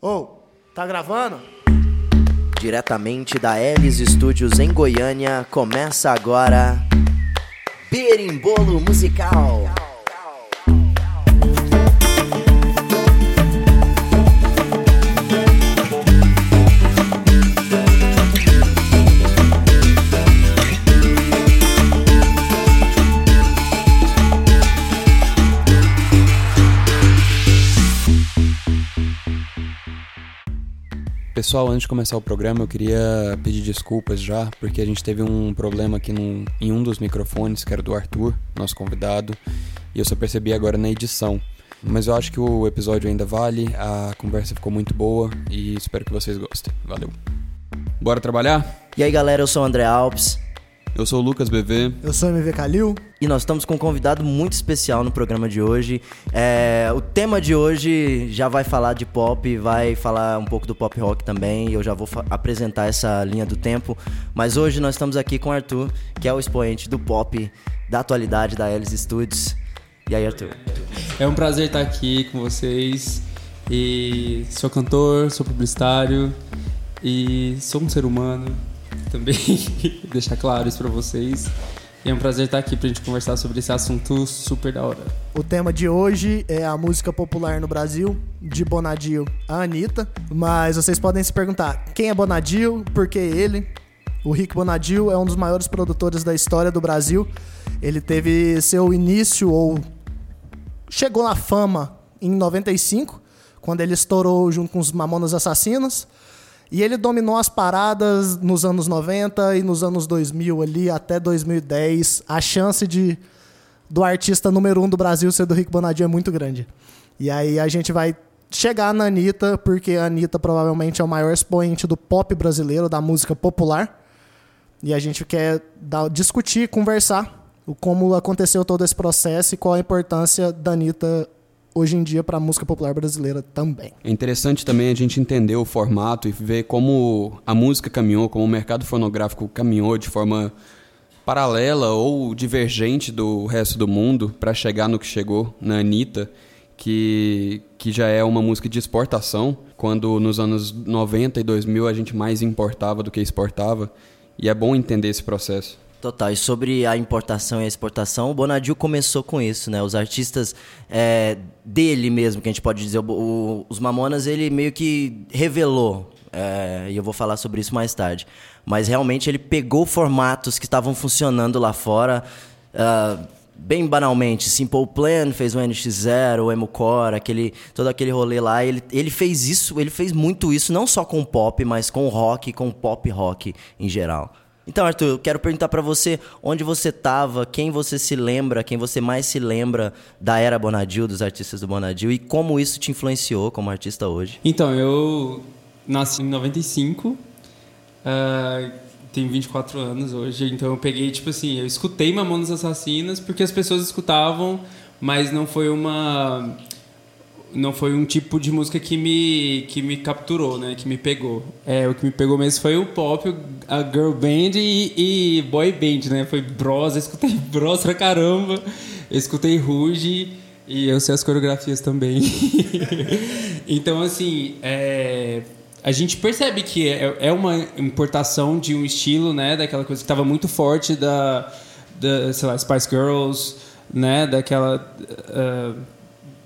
Ô, tá gravando? Diretamente da Elis Studios em Goiânia, começa agora Berimbolo Musical. Pessoal, antes de começar o programa, eu queria pedir desculpas já, porque a gente teve um problema aqui num, em um dos microfones, que era do Arthur, nosso convidado, e eu só percebi agora na edição. Mas eu acho que o episódio ainda vale, a conversa ficou muito boa e espero que vocês gostem. Valeu. Bora trabalhar? E aí galera, eu sou o André Alves. Eu sou o Lucas BV. Eu sou o MV Calil. E nós estamos com um convidado muito especial no programa de hoje. É, o tema de hoje já vai falar de pop, vai falar um pouco do pop rock também. Eu já vou apresentar essa linha do tempo. Mas hoje nós estamos aqui com o Arthur, que é o expoente do pop da atualidade da Alice Studios. E aí, Arthur? É um prazer estar aqui com vocês. E sou cantor, sou publicitário e sou um ser humano também, deixar claro isso para vocês. E é um prazer estar aqui pra gente conversar sobre esse assunto super da hora. O tema de hoje é a música popular no Brasil, de Bonadio a Anitta. Mas vocês podem se perguntar, quem é Bonadio? Por que ele? O Rick Bonadio é um dos maiores produtores da história do Brasil. Ele teve seu início ou chegou na fama em 95, quando ele estourou junto com os Mamonas Assassinos. E ele dominou as paradas nos anos 90 e nos anos 2000 ali até 2010. A chance de do artista número um do Brasil ser do Rick Bonadio é muito grande. E aí a gente vai chegar na Anitta, porque a Anitta provavelmente é o maior expoente do pop brasileiro, da música popular. E a gente quer dar, discutir, conversar como aconteceu todo esse processo e qual a importância da Anitta hoje em dia para a música popular brasileira também. É interessante também a gente entender o formato e ver como a música caminhou, como o mercado fonográfico caminhou de forma paralela ou divergente do resto do mundo para chegar no que chegou na Anitta, que, que já é uma música de exportação, quando nos anos 90 e 2000 a gente mais importava do que exportava, e é bom entender esse processo. Total, e sobre a importação e a exportação, o Bonadio começou com isso, né? Os artistas é, dele mesmo, que a gente pode dizer, o, o, os Mamonas, ele meio que revelou, é, e eu vou falar sobre isso mais tarde. Mas realmente ele pegou formatos que estavam funcionando lá fora, uh, bem banalmente, Simple Plan fez o NX0, o Emucore, aquele, todo aquele rolê lá, ele, ele fez isso, ele fez muito isso, não só com pop, mas com rock, com pop rock em geral. Então, Arthur, eu quero perguntar para você onde você estava, quem você se lembra, quem você mais se lembra da era Bonadil, dos artistas do Bonadil e como isso te influenciou como artista hoje. Então, eu nasci em 95, uh, tenho 24 anos hoje, então eu peguei, tipo assim, eu escutei Mamonas Assassinas porque as pessoas escutavam, mas não foi uma não foi um tipo de música que me, que me capturou, né? Que me pegou. É, o que me pegou mesmo foi o pop, a girl band e, e boy band, né? Foi bros, eu escutei bros pra caramba. Eu escutei Ruge e eu sei as coreografias também. então, assim, é, a gente percebe que é, é uma importação de um estilo, né? Daquela coisa que estava muito forte da, da, sei lá, Spice Girls, né? Daquela... Uh,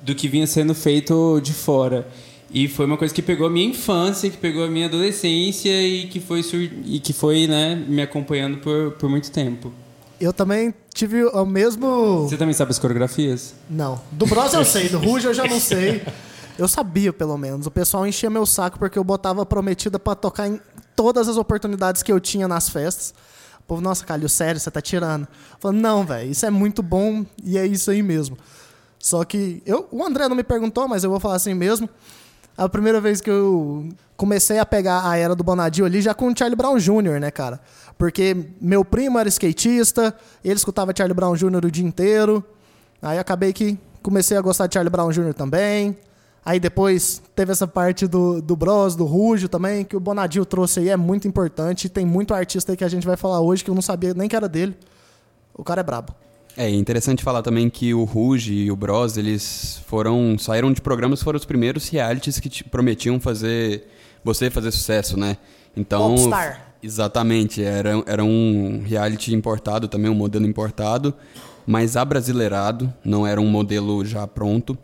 do que vinha sendo feito de fora. E foi uma coisa que pegou a minha infância, que pegou a minha adolescência e que foi, e que foi né, me acompanhando por, por muito tempo. Eu também tive o mesmo. Você também sabe as coreografias? Não. Do Bros eu sei, do Ruge eu já não sei. Eu sabia, pelo menos. O pessoal enchia meu saco porque eu botava prometida para tocar em todas as oportunidades que eu tinha nas festas. O povo, nossa, Calil, sério, você tá tirando. Eu falei, não, velho, isso é muito bom e é isso aí mesmo. Só que eu, o André não me perguntou, mas eu vou falar assim mesmo. A primeira vez que eu comecei a pegar a era do Bonadio ali já com o Charlie Brown Jr., né, cara? Porque meu primo era skatista, ele escutava Charlie Brown Jr. o dia inteiro. Aí acabei que comecei a gostar de Charlie Brown Jr. também. Aí depois teve essa parte do, do Bros, do Rujo também, que o Bonadio trouxe aí, é muito importante. Tem muito artista aí que a gente vai falar hoje que eu não sabia nem que era dele. O cara é brabo. É interessante falar também que o Ruge e o Bros, eles foram saíram de programas, foram os primeiros realities que te prometiam fazer você fazer sucesso, né? Então, Popstar. exatamente, era, era um reality importado também, um modelo importado, mas abrasileirado, não era um modelo já pronto.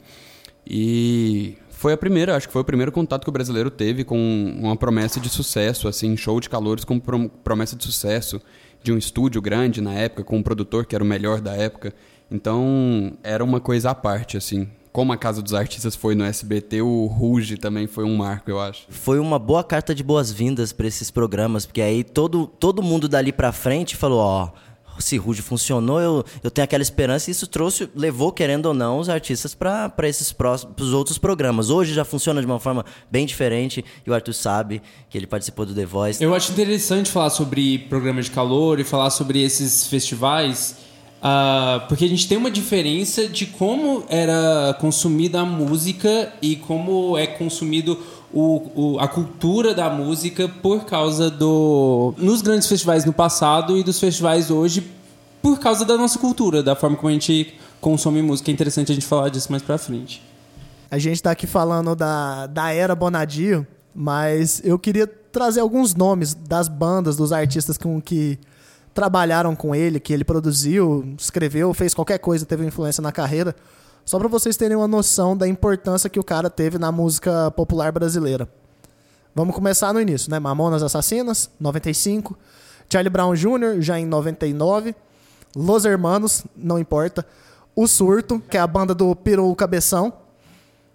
E foi a primeira, acho que foi o primeiro contato que o brasileiro teve com uma promessa de sucesso, assim, show de calores com prom- promessa de sucesso de um estúdio grande na época, com um produtor que era o melhor da época. Então, era uma coisa à parte, assim. Como a Casa dos Artistas foi no SBT, o Ruge também foi um marco, eu acho. Foi uma boa carta de boas-vindas para esses programas, porque aí todo, todo mundo dali pra frente falou, ó, se Rude funcionou, eu, eu tenho aquela esperança e isso trouxe, levou, querendo ou não, os artistas para esses próximos, outros programas. Hoje já funciona de uma forma bem diferente e o Arthur sabe que ele participou do The Voice. Eu acho interessante falar sobre programa de calor e falar sobre esses festivais, ah, porque a gente tem uma diferença de como era consumida a música e como é consumido o, o- a cultura da música por causa do. nos grandes festivais no passado e dos festivais hoje, por causa da nossa cultura, da forma como a gente consome música. É interessante a gente falar disso mais pra frente. A gente tá aqui falando da, da era Bonadio, mas eu queria trazer alguns nomes das bandas, dos artistas com que trabalharam com ele, que ele produziu, escreveu, fez qualquer coisa, teve influência na carreira, só pra vocês terem uma noção da importância que o cara teve na música popular brasileira. Vamos começar no início, né? Mamonas Assassinas, 95. Charlie Brown Jr., já em 99. Los Hermanos, não importa. O Surto, que é a banda do Peru Cabeção.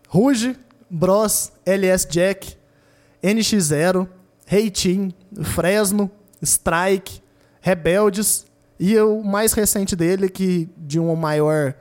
Ruge, Bros, LS Jack, NX0, Reitin, Fresno, Strike, Rebeldes e o mais recente dele, que de uma maior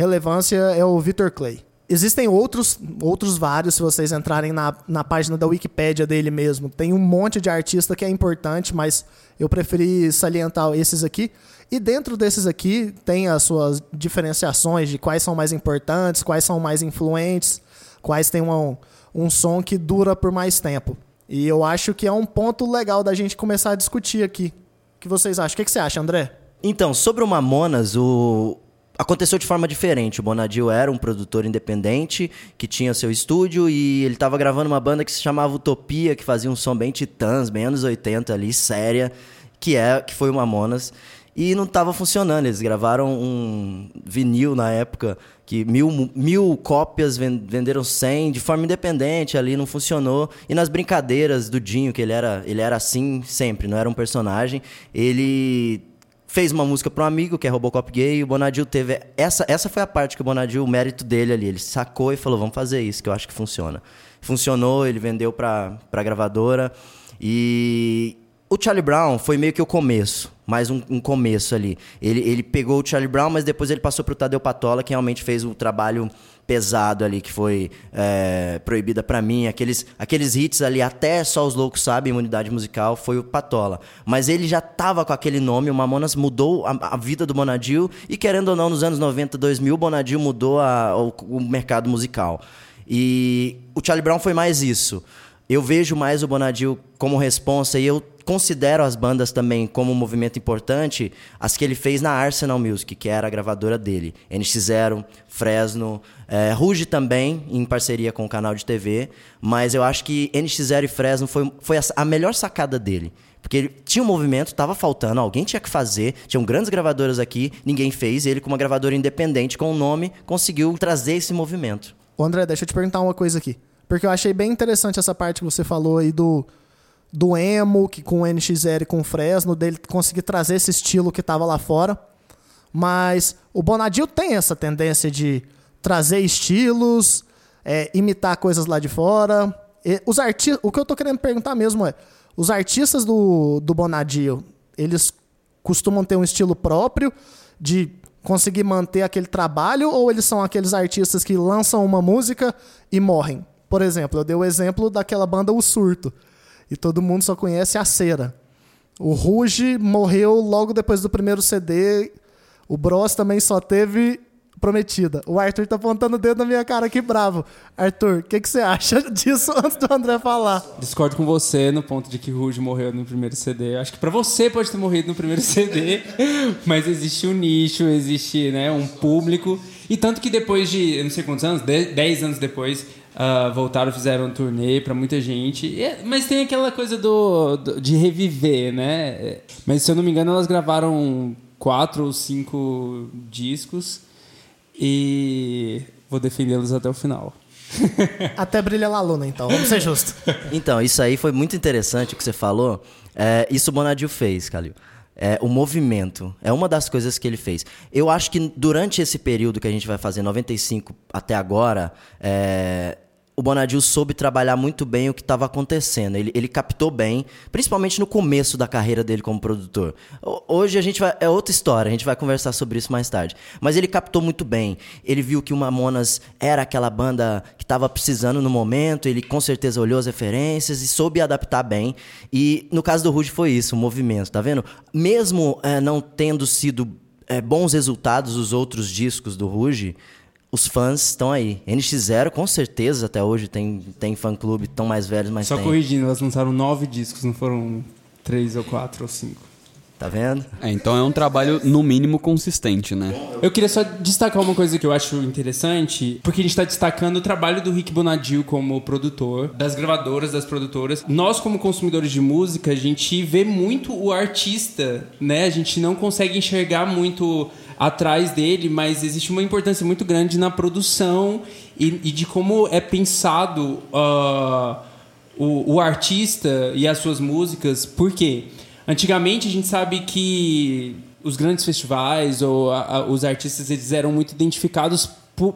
relevância, é o Victor Clay. Existem outros, outros vários, se vocês entrarem na, na página da Wikipédia dele mesmo. Tem um monte de artista que é importante, mas eu preferi salientar esses aqui. E dentro desses aqui tem as suas diferenciações de quais são mais importantes, quais são mais influentes, quais têm um, um som que dura por mais tempo. E eu acho que é um ponto legal da gente começar a discutir aqui. O que vocês acham? O que, que você acha, André? Então, sobre o Mamonas, o... aconteceu de forma diferente. O Bonadil era um produtor independente que tinha seu estúdio e ele estava gravando uma banda que se chamava Utopia, que fazia um som bem titãs, bem anos 80 ali, séria, que é que foi o Mamonas. E não estava funcionando. Eles gravaram um vinil na época que mil, mil cópias ven- venderam 100 de forma independente ali, não funcionou. E nas brincadeiras do Dinho, que ele era, ele era assim sempre, não era um personagem, ele fez uma música para um amigo, que é Robocop Gay, e o Bonadil teve. Essa, essa foi a parte que o Bonadil, o mérito dele ali. Ele sacou e falou: vamos fazer isso, que eu acho que funciona. Funcionou, ele vendeu pra, pra gravadora. E o Charlie Brown foi meio que o começo, mais um, um começo ali. Ele, ele pegou o Charlie Brown, mas depois ele passou pro Tadeu Patola, que realmente fez o trabalho pesado ali, que foi é, proibida pra mim. Aqueles, aqueles hits ali, até só os loucos sabem, imunidade musical, foi o Patola. Mas ele já tava com aquele nome, o Mamonas mudou a, a vida do Bonadil, e querendo ou não, nos anos 90, 2000, o Bonadil mudou a- o, o mercado musical. E o Charlie Brown foi mais isso. Eu vejo mais o Bonadil como responsa e eu considero as bandas também como um movimento importante, as que ele fez na Arsenal Music, que era a gravadora dele. NX0, Fresno, eh, Ruge também, em parceria com o canal de TV, mas eu acho que NX0 e Fresno foi, foi a, a melhor sacada dele. Porque ele tinha um movimento, estava faltando, alguém tinha que fazer, tinham grandes gravadoras aqui, ninguém fez, ele, com uma gravadora independente, com o nome, conseguiu trazer esse movimento. Ô André, deixa eu te perguntar uma coisa aqui. Porque eu achei bem interessante essa parte que você falou aí do, do emo, que com o NX0 e com o Fresno, dele conseguir trazer esse estilo que tava lá fora. Mas o Bonadil tem essa tendência de trazer estilos, é, imitar coisas lá de fora. E os arti o que eu tô querendo perguntar mesmo é, os artistas do, do Bonadil, eles costumam ter um estilo próprio de conseguir manter aquele trabalho ou eles são aqueles artistas que lançam uma música e morrem? Por exemplo, eu dei o exemplo daquela banda O Surto e todo mundo só conhece a Cera. O Ruge morreu logo depois do primeiro CD. O Bros também só teve prometida. O Arthur tá apontando o dedo na minha cara aqui bravo. Arthur, o que, que você acha disso antes do André falar? Discordo com você no ponto de que Ruge morreu no primeiro CD. Acho que pra você pode ter morrido no primeiro CD, mas existe um nicho, existe né, um público. E tanto que depois de, não sei quantos anos, 10 anos depois, uh, voltaram, fizeram um turnê pra muita gente. E, mas tem aquela coisa do, do, de reviver, né? Mas se eu não me engano, elas gravaram quatro ou cinco discos e vou defendê-los até o final. Até brilha a luna, então, vamos ser justos. Então, isso aí foi muito interessante o que você falou. É, isso o Bonadio fez, Calil. É, o movimento é uma das coisas que ele fez. Eu acho que durante esse período que a gente vai fazer, 95 até agora, é, o Bonadil soube trabalhar muito bem o que estava acontecendo. Ele, ele captou bem, principalmente no começo da carreira dele como produtor. Hoje a gente vai. É outra história, a gente vai conversar sobre isso mais tarde. Mas ele captou muito bem. Ele viu que o Mamonas era aquela banda que estava precisando no momento, ele com certeza olhou as referências e soube adaptar bem. E no caso do Rude foi isso, o movimento, tá vendo? Mesmo é, não tendo sido é, bons resultados os outros discos do Ruge os fãs estão aí. NX0, com certeza, até hoje tem, tem fã-clube, tão mais velhos, mas Só tem. corrigindo, elas lançaram nove discos, não foram três ou quatro ou cinco. Tá vendo? É, então é um trabalho, no mínimo, consistente, né? Eu queria só destacar uma coisa que eu acho interessante, porque a gente está destacando o trabalho do Rick Bonadil como produtor, das gravadoras, das produtoras. Nós, como consumidores de música, a gente vê muito o artista, né? A gente não consegue enxergar muito atrás dele, mas existe uma importância muito grande na produção e, e de como é pensado uh, o, o, artista e as suas músicas. Por quê? Antigamente a gente sabe que os grandes festivais ou a, a, os artistas eles eram muito identificados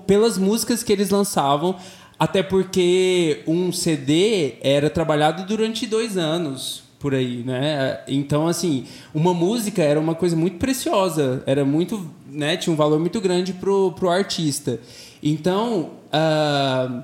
pelas músicas que eles lançavam, até porque um CD era trabalhado durante dois anos por aí, né? Então, assim, uma música era uma coisa muito preciosa, era muito, né? Tinha um valor muito grande pro, pro artista. Então, uh,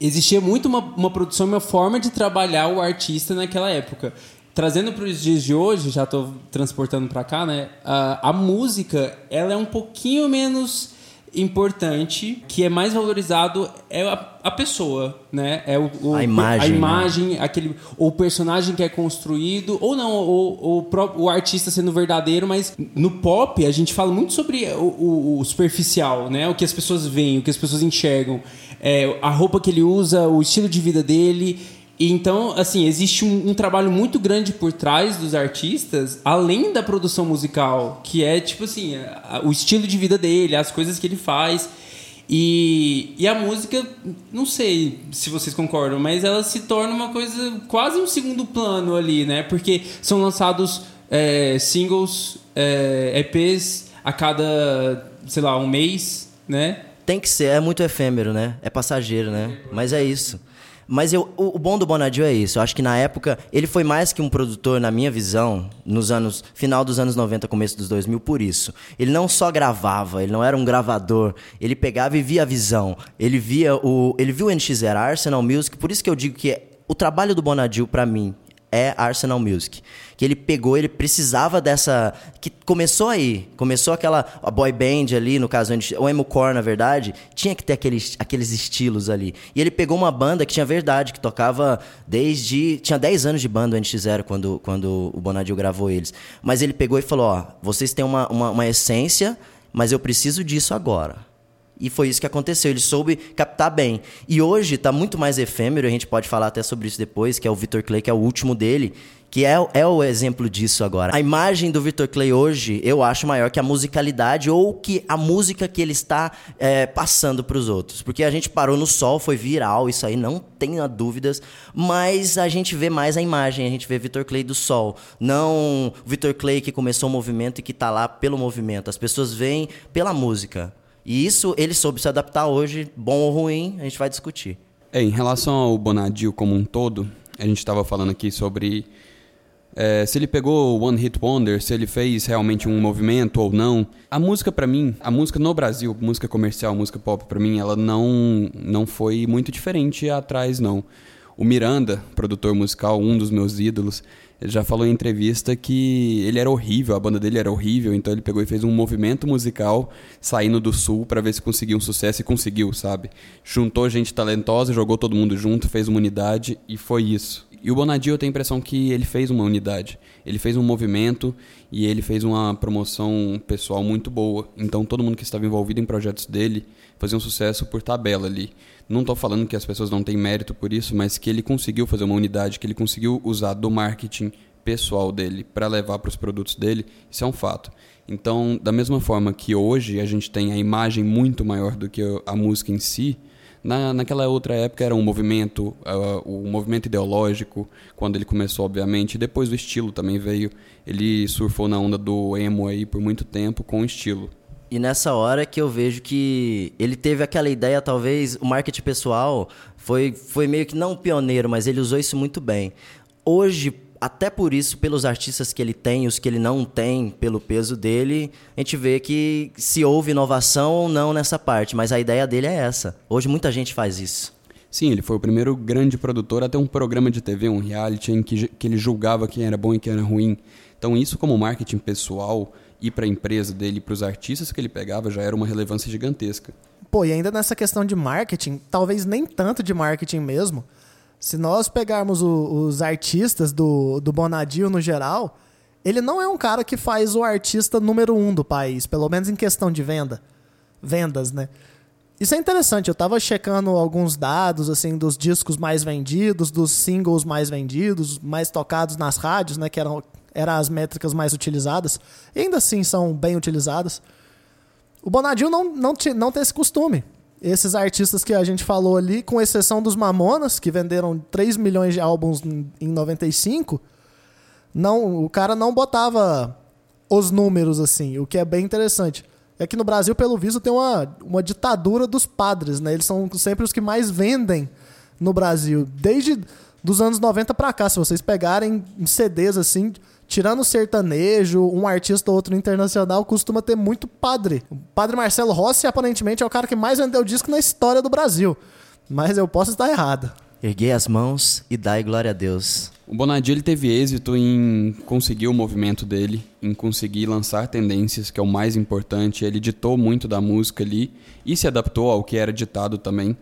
existia muito uma, uma produção, uma forma de trabalhar o artista naquela época. Trazendo para os dias de hoje, já estou transportando para cá, né? Uh, a música, ela é um pouquinho menos importante que é mais valorizado é a, a pessoa, né? É o, o a imagem, a imagem né? aquele o personagem que é construído ou não o, o, o, artista sendo verdadeiro, mas no pop a gente fala muito sobre o, o, o superficial, né? O que as pessoas veem, o que as pessoas enxergam, é, a roupa que ele usa, o estilo de vida dele então, assim, existe um, um, trabalho muito grande por trás dos artistas, além da produção musical, que é, tipo assim, a, a, o estilo de vida dele, as coisas que ele faz. E, e a música, não sei se vocês concordam, mas ela se torna uma coisa quase um segundo plano ali, né? Porque são lançados é, singles, é, EPs a cada, sei lá, um mês, né? Tem que ser, é muito efêmero, né? É passageiro, né? Mas é isso. Mas eu, o, o, bom do Bonadio é isso. Eu acho que na época ele foi mais que um produtor, na minha visão, nos anos final dos anos 90, começo dos 2000, por isso. Ele não só gravava, ele não era um gravador. Ele pegava e via a visão. Ele via o, ele viu o NX0, Arsenal Music. Por isso que eu digo que é, o trabalho do Bonadio para mim é Arsenal Music. Que ele pegou, ele precisava dessa. Que começou aí. Começou aquela a boy band ali, no caso, o emo core, na verdade, tinha que ter aqueles, aqueles estilos ali. E ele pegou uma banda que tinha verdade, que tocava desde. Tinha 10 anos de banda o NX0 quando, quando o Bonadio gravou eles. Mas ele pegou e falou: ó, vocês têm uma, uma, uma essência, mas eu preciso disso agora. E foi isso que aconteceu. Ele soube captar bem. E hoje está muito mais efêmero, a gente pode falar até sobre isso depois, que é o Victor Clay, que é o último dele, que é, é o exemplo disso agora. A imagem do Victor Clay hoje, eu acho maior que a musicalidade ou que a música que ele está é, passando para os outros. Porque a gente parou no sol, foi viral, isso aí não tenha dúvidas, mas a gente vê mais a imagem, a gente vê Victor Clay do sol, não Victor Clay que começou o movimento e que está lá pelo movimento. As pessoas veem pela música. E isso ele soube se adaptar hoje, bom ou ruim, a gente vai discutir. É, em relação ao Bonadio como um todo, a gente estava falando aqui sobre é, se ele pegou One Hit Wonder, se ele fez realmente um movimento ou não. A música para mim, a música no Brasil, música comercial, música pop para mim, ela não não foi muito diferente atrás não. O Miranda, produtor musical, um dos meus ídolos, já falou em entrevista que ele era horrível, a banda dele era horrível, então ele pegou e fez um movimento musical saindo do sul para ver se conseguia um sucesso e conseguiu, sabe? Juntou gente talentosa, jogou todo mundo junto, fez uma unidade e foi isso. E o Bonadio eu tenho a impressão que ele fez uma unidade. Ele fez um movimento e ele fez uma promoção pessoal muito boa. Então todo mundo que estava envolvido em projetos dele fazia um sucesso por tabela ali. Não estou falando que as pessoas não têm mérito por isso, mas que ele conseguiu fazer uma unidade, que ele conseguiu usar do marketing pessoal dele para levar para os produtos dele, isso é um fato. Então, da mesma forma que hoje a gente tem a imagem muito maior do que a música em si, na, naquela outra época era um movimento, uh, o movimento ideológico, quando ele começou, obviamente, depois o estilo também veio. Ele surfou na onda do emo aí por muito tempo com o estilo. E nessa hora que eu vejo que ele teve aquela ideia, talvez, o marketing pessoal foi, foi meio que não pioneiro, mas ele usou isso muito bem. Hoje, até por isso, pelos artistas que ele tem, os que ele não tem, pelo peso dele, a gente vê que se houve inovação ou não nessa parte, mas a ideia dele é essa. Hoje muita gente faz isso. Sim, ele foi o primeiro grande produtor a ter um programa de TV, um reality, em que, que ele julgava quem era bom e quem era ruim. Então, isso, como marketing pessoal e para a empresa dele, para os artistas que ele pegava, já era uma relevância gigantesca. Pô, e ainda nessa questão de marketing, talvez nem tanto de marketing mesmo, se nós pegarmos o, os artistas do, do Bonadio no geral, ele não é um cara que faz o artista número um do país, pelo menos em questão de venda. Vendas, né? Isso é interessante, eu tava checando alguns dados, assim, dos discos mais vendidos, dos singles mais vendidos, mais tocados nas rádios, né, que eram, eram as métricas mais utilizadas, e ainda assim são bem utilizadas. O Bonadio não, não, não tem esse costume esses artistas que a gente falou ali, com exceção dos Mamonas, que venderam 3 milhões de álbuns em 95, não, o cara não botava os números assim, o que é bem interessante. É que no Brasil, pelo visto, tem uma, uma ditadura dos padres, né? Eles são sempre os que mais vendem no Brasil. Desde dos anos 90 para cá, se vocês pegarem CDs assim, tirando o sertanejo, um artista ou outro internacional, costuma ter muito padre. O padre Marcelo Rossi, aparentemente, é o cara que mais vendeu disco na história do Brasil. Mas eu posso estar errado. Erguei as mãos e dai glória a Deus. O Bonadio ele teve êxito em conseguir o movimento dele, em conseguir lançar tendências, que é o mais importante. Ele ditou muito da música ali e se adaptou ao que era ditado também.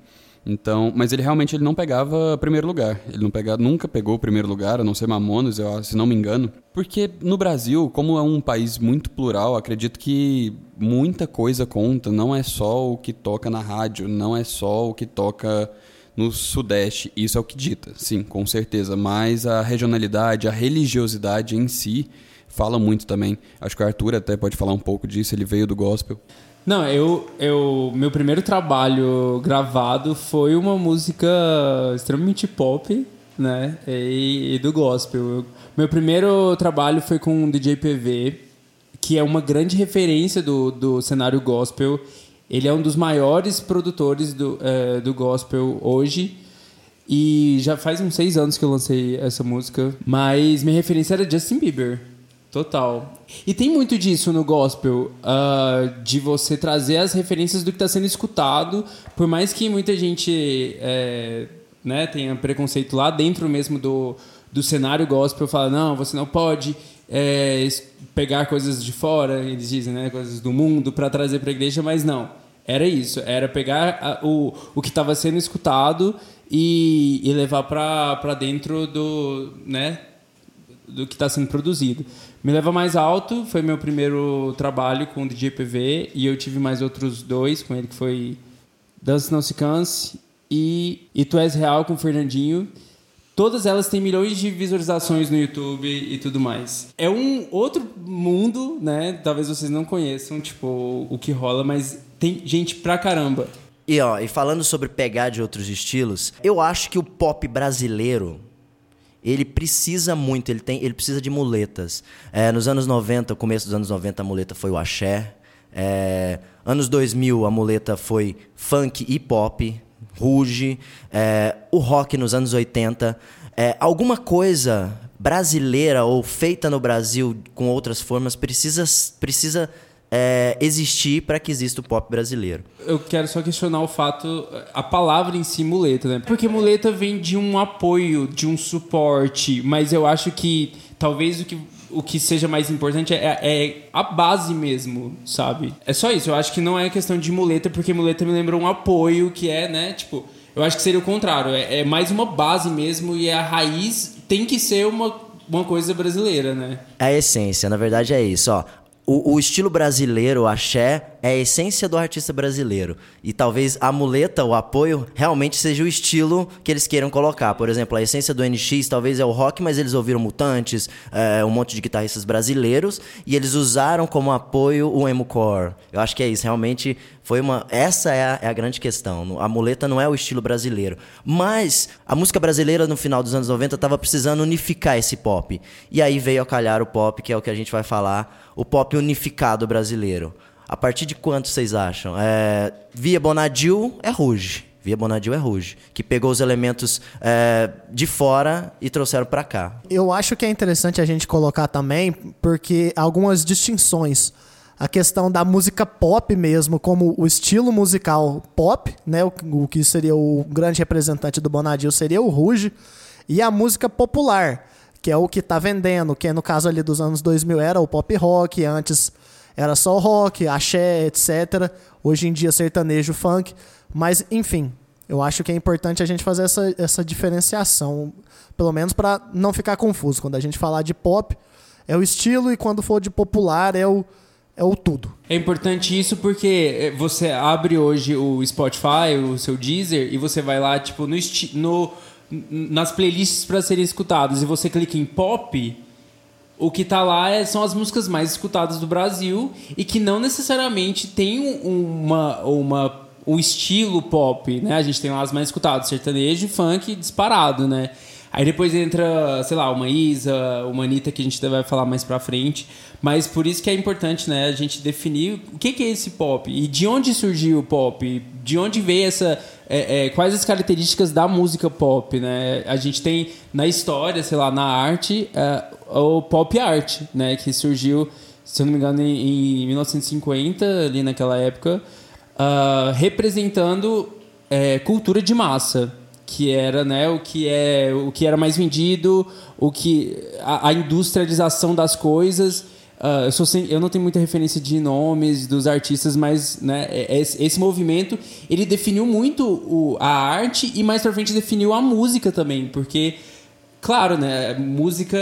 Então, mas ele realmente ele não pegava primeiro lugar. Ele não pegava, nunca pegou o primeiro lugar, a não ser Mamonas, eu, se não me engano. Porque no Brasil, como é um país muito plural, acredito que muita coisa conta. Não é só o que toca na rádio, não é só o que toca no Sudeste. Isso é o que dita, sim, com certeza. Mas a regionalidade, a religiosidade em si fala muito também. Acho que o Arthur até pode falar um pouco disso. Ele veio do gospel. Não, eu, eu. Meu primeiro trabalho gravado foi uma música extremamente pop, né? E, e do gospel. Eu, meu primeiro trabalho foi com o DJ PV, que é uma grande referência do, do cenário gospel. Ele é um dos maiores produtores do, é, do gospel hoje. E já faz uns seis anos que eu lancei essa música. Mas minha referência era Justin Bieber. Total. E tem muito disso no gospel, uh, de você trazer as referências do que está sendo escutado, por mais que muita gente é, né, tenha preconceito lá dentro mesmo do, do cenário gospel, fala, não, você não pode é, pegar coisas de fora, eles dizem, né, coisas do mundo, para trazer para a igreja, mas não. Era isso, era pegar a, o, o que estava sendo escutado e, e levar para dentro do, né, do que está sendo produzido. Me Leva Mais Alto foi meu primeiro trabalho com o DJ PV e eu tive mais outros dois com ele, que foi Dança Não Se Canse e, e Tu És Real com o Fernandinho. Todas elas têm milhões de visualizações no YouTube e tudo mais. É um outro mundo, né? Talvez vocês não conheçam, tipo, o que rola, mas tem gente pra caramba. E ó, e falando sobre pegar de outros estilos, eu acho que o pop brasileiro ele precisa muito, ele, tem, ele precisa de muletas. É, nos anos 90, começo dos anos 90, a muleta foi o axé. É, anos 2000, a muleta foi funk e pop, ruge. É, o rock nos anos 80. É, alguma coisa brasileira ou feita no Brasil com outras formas precisa, precisa é, existir para que exista o pop brasileiro. Eu quero só questionar o fato, a palavra em si, muleta, né? Porque muleta vem de um apoio, de um suporte, mas eu acho que talvez o que, o que seja mais importante é, é a base mesmo, sabe? É só isso, eu acho que não é questão de muleta, porque muleta me lembra um apoio que é, né, tipo. Eu acho que seria o contrário, é, é mais uma base mesmo e a raiz tem que ser uma, uma coisa brasileira, né? É a essência, na verdade é isso, ó. O, o, estilo brasileiro, o axé, é a essência do artista brasileiro. E talvez a muleta, o apoio, realmente seja o estilo que eles queiram colocar. Por exemplo, a essência do NX talvez é o rock, mas eles ouviram Mutantes, é, um monte de guitarristas brasileiros, e eles usaram como apoio o emo-core. Eu acho que é isso, realmente foi uma. Essa é a, é a, grande questão. A muleta não é o estilo brasileiro. Mas a música brasileira no final dos anos 90 estava precisando unificar esse pop. E aí veio a calhar o pop, que é o que a gente vai falar o pop unificado brasileiro. A partir de quanto vocês acham? É, Via Bonadil é Ruge. Via Bonadil é Ruge, que pegou os elementos é, de fora e trouxeram para cá. Eu acho que é interessante a gente colocar também, porque algumas distinções. A questão da música pop mesmo, como o estilo musical pop, né, o, o que seria o grande representante do Bonadil seria o Ruge, e a música popular, que é o que está vendendo, que no caso ali dos anos 2000 era o pop rock, antes era só rock, axé, etc. Hoje em dia sertanejo, funk, mas enfim, eu acho que é importante a gente fazer essa, essa diferenciação, pelo menos para não ficar confuso. Quando a gente falar de pop, é o estilo e quando for de popular é o é o tudo. É importante isso porque eh, você abre hoje o Spotify, o seu Deezer e você vai lá tipo no, no nas playlists para serem escutadas e você clica em pop, o que tá lá é, são as músicas mais escutadas do Brasil e que não necessariamente tem uma, uma, um estilo pop, né? A gente tem lá as mais escutadas, sertanejo e funk disparado, né? Aí depois entra, sei lá, uma Isa, uma Anitta que a gente vai falar mais pra frente. Mas por isso que é importante, né, a gente definir o que, é esse pop e de onde surgiu o pop, de onde veio essa. É, é, quais as características da música pop, né? A gente tem na história, sei lá, na arte, é, o pop art, né? Que surgiu, se eu não me engano, em, em 1950, ali naquela época, uh, representando é, cultura de massa que era né, o que é o que era mais vendido, o que a, a industrialização das coisas. Uh, eu, sou sem, eu não tenho muita referência de nomes dos artistas, mas né, é, é esse, esse movimento ele definiu muito o, a arte e mais para frente definiu a música também, porque Claro, né? Música,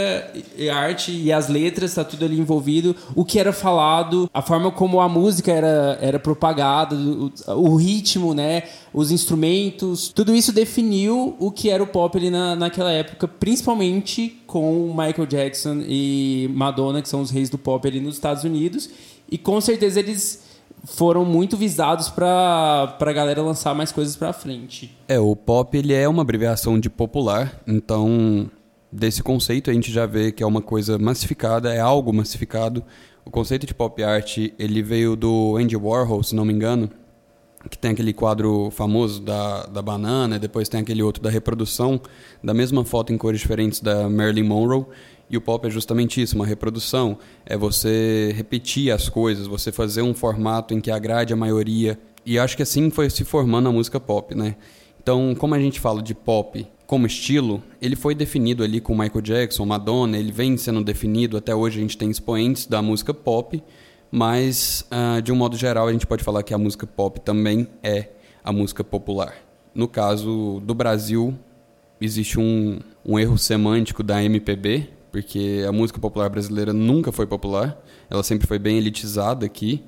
arte e as letras, tá tudo ali envolvido. O que era falado, a forma como a música era, era propagada, o, o ritmo, né? Os instrumentos, tudo isso definiu o que era o pop ali na, naquela época, principalmente com Michael Jackson e Madonna, que são os reis do pop ali nos Estados Unidos. E com certeza eles foram muito visados para a galera lançar mais coisas para frente. É, o pop ele é uma abreviação de popular, então desse conceito a gente já vê que é uma coisa massificada, é algo massificado. O conceito de pop art ele veio do Andy Warhol, se não me engano, que tem aquele quadro famoso da, da banana, depois tem aquele outro da reprodução da mesma foto em cores diferentes da Marilyn Monroe. E o pop é justamente isso, uma reprodução. É você repetir as coisas, você fazer um formato em que agrade a maioria. E acho que assim foi se formando a música pop, né? Então, como a gente fala de pop como estilo, ele foi definido ali com Michael Jackson, Madonna, ele vem sendo definido, até hoje a gente tem expoentes da música pop, mas uh, de um modo geral a gente pode falar que a música pop também é a música popular. No caso do Brasil, existe um, um erro semântico da MPB, porque a música popular brasileira nunca foi popular, ela sempre foi bem elitizada aqui.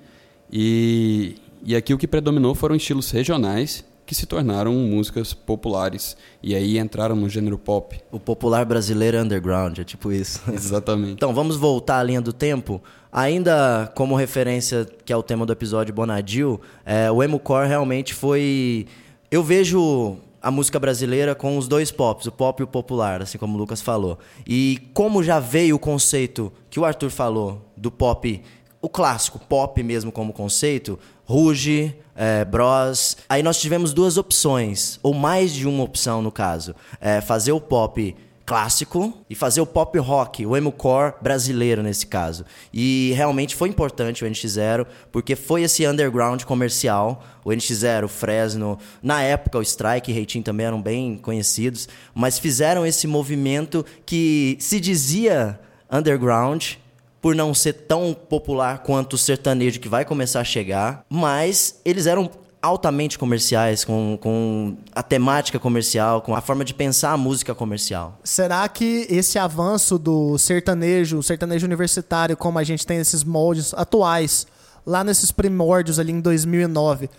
E, e aqui o que predominou foram estilos regionais que se tornaram músicas populares e aí entraram no gênero pop. O popular brasileiro underground, é tipo isso. Exatamente. então, vamos voltar à linha do tempo. Ainda como referência, que é o tema do episódio Bonadil, é, o emo core realmente foi... Eu vejo a música brasileira com os dois pops, o pop e o popular, assim como o Lucas falou. E como já veio o conceito que o Arthur falou do pop, o clássico pop mesmo como conceito, Ruge, é, Bros. Aí nós tivemos duas opções, ou mais de uma opção no caso. É, fazer o pop clássico e fazer o pop rock, o emo core brasileiro nesse caso. E realmente foi importante o NX0, porque foi esse underground comercial, o NX0, o Fresno, na época o Strike e Reitinho também eram bem conhecidos, mas fizeram esse movimento que se dizia underground, por não ser tão popular quanto o sertanejo que vai começar a chegar, mas eles eram altamente comerciais, com, com a temática comercial, com a forma de pensar a música comercial. Será que esse avanço do sertanejo, sertanejo universitário, como a gente tem esses moldes atuais, lá nesses primórdios ali em 2009,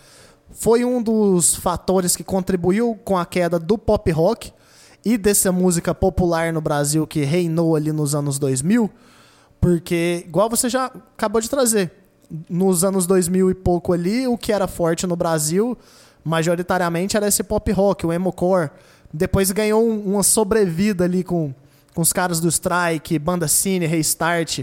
foi um dos fatores que contribuiu com a queda do pop rock e dessa música popular no Brasil que reinou ali nos anos 2000? Porque, igual você já acabou de trazer, nos anos 2000 e pouco ali, o que era forte no Brasil, majoritariamente, era esse pop rock, o emo-core. Depois ganhou um, uma sobrevida ali com, com os caras do Strike, Banda Cine, Restart,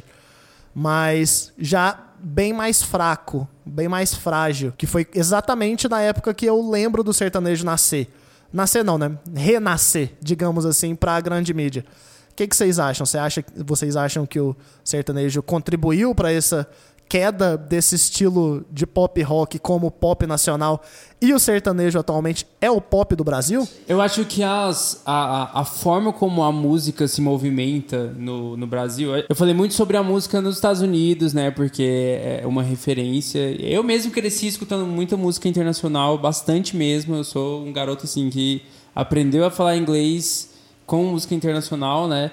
mas já bem mais fraco, bem mais frágil, que foi exatamente na época que eu lembro do sertanejo nascer. Nascer não, né? Renascer, digamos assim, para a grande mídia. O que, que vocês acham? Você acha? Vocês acham que o sertanejo contribuiu para essa queda desse estilo de pop rock como pop nacional e o sertanejo atualmente é o pop do Brasil? Eu acho que as, a, a forma como a música se movimenta no, no Brasil. Eu falei muito sobre a música nos Estados Unidos, né? Porque é uma referência. Eu mesmo cresci escutando muita música internacional, bastante mesmo. Eu sou um garoto assim que aprendeu a falar inglês com música internacional, né?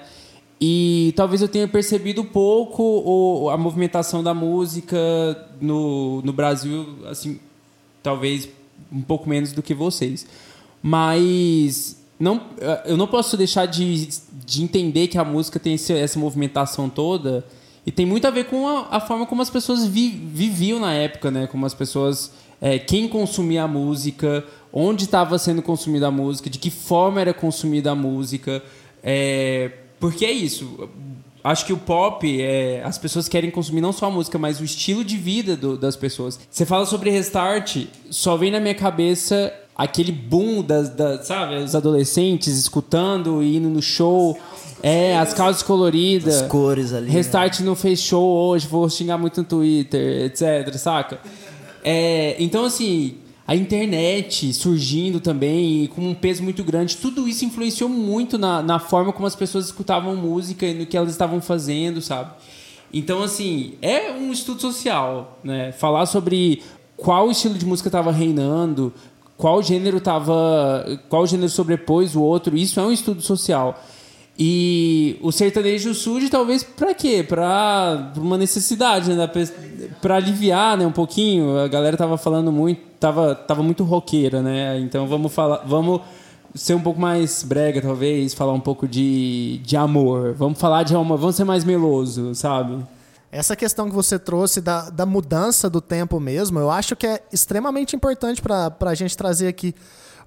E talvez eu tenha percebido pouco o, a movimentação da música no, no Brasil, assim, talvez um pouco menos do que vocês. Mas não, eu não posso deixar de, de entender que a música tem esse, essa movimentação toda e tem muito a ver com a, a forma como as pessoas vi, viviam na época, né? Como as pessoas, é, quem consumia a música, onde estava sendo consumida a música, de que forma era consumida a música. É, porque é isso. Acho que o pop, é, as pessoas querem consumir não só a música, mas o estilo de vida do, das pessoas. Você fala sobre restart, só vem na minha cabeça aquele boom das, das sabe, os adolescentes escutando e indo no show. É, as calças coloridas. As cores ali. Restart né? não fez show hoje, vou xingar muito no Twitter, etc, saca? É, então, assim, a internet surgindo também com um peso muito grande, tudo isso influenciou muito na, na forma como as pessoas escutavam música e no que elas estavam fazendo, sabe? Então, assim, é um estudo social, né? Falar sobre qual estilo de música estava reinando, qual gênero estava, qual gênero sobrepôs o outro, isso é um estudo social. E o sertanejo surge talvez para quê? Para uma necessidade, né? Para aliviar, né, um pouquinho. A galera tava falando muito, tava, tava muito roqueira, né? Então vamos falar, vamos ser um pouco mais brega talvez, falar um pouco de, de amor. Vamos falar de amor, vamos ser mais meloso, sabe? Essa questão que você trouxe da, da mudança do tempo mesmo, eu acho que é extremamente importante para a gente trazer aqui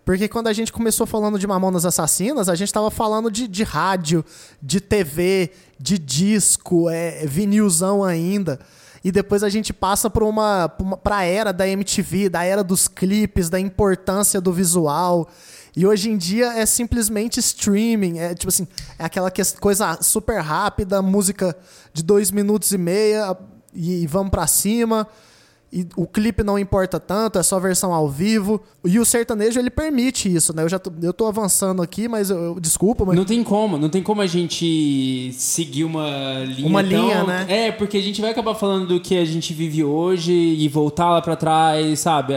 porque quando a gente começou falando de Mamonas Assassinas, a gente estava falando de, de rádio, de TV, de disco, é, vinilzão ainda. E depois a gente passa para uma, para a era da MTV, da era dos clipes, da importância do visual. E hoje em dia é simplesmente streaming, é tipo assim, é aquela coisa super rápida, música de dois minutos e meia e vamos para cima e o clipe não importa tanto, é só versão ao vivo. E o sertanejo ele permite isso, né? Eu já tô, eu tô avançando aqui, mas eu, eu desculpa, mas não tem como, não tem como a gente seguir uma linha uma linha, né? É, porque a gente vai acabar falando do que a gente vive hoje e voltar lá para trás, sabe?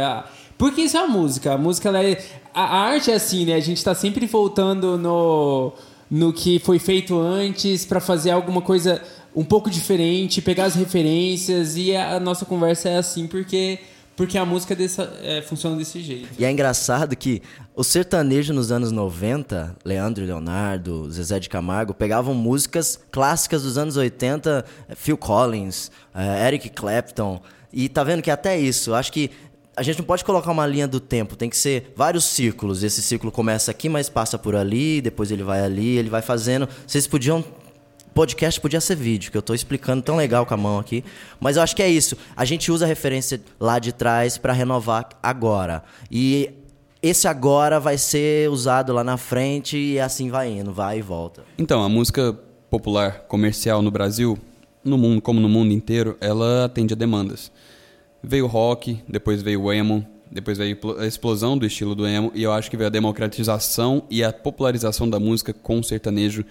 Porque isso é a música. A música ela é a arte é assim, né? A gente tá sempre voltando no no que foi feito antes para fazer alguma coisa um pouco diferente, pegar as referências e a nossa conversa é assim porque porque a música dessa, é, funciona desse jeito. E é engraçado que o sertanejo nos anos 90, Leandro Leonardo, Zezé de Camargo, pegavam músicas clássicas dos anos 80, Phil Collins, uh, Eric Clapton. E tá vendo que até isso, acho que a gente não pode colocar uma linha do tempo, tem que ser vários círculos. Esse ciclo começa aqui, mas passa por ali, depois ele vai ali, ele vai fazendo. Vocês podiam podcast podia ser vídeo, que eu estou explicando tão legal com a mão aqui. Mas eu acho que é isso. A gente usa a referência lá de trás para renovar agora. E esse agora vai ser usado lá na frente e assim vai indo, vai e volta. Então, a música popular comercial no Brasil, no mundo como no mundo inteiro, ela atende a demandas. Veio o rock, depois veio o emo, depois veio a explosão do estilo do emo e eu acho que veio a democratização e a popularização da música com o sertanejo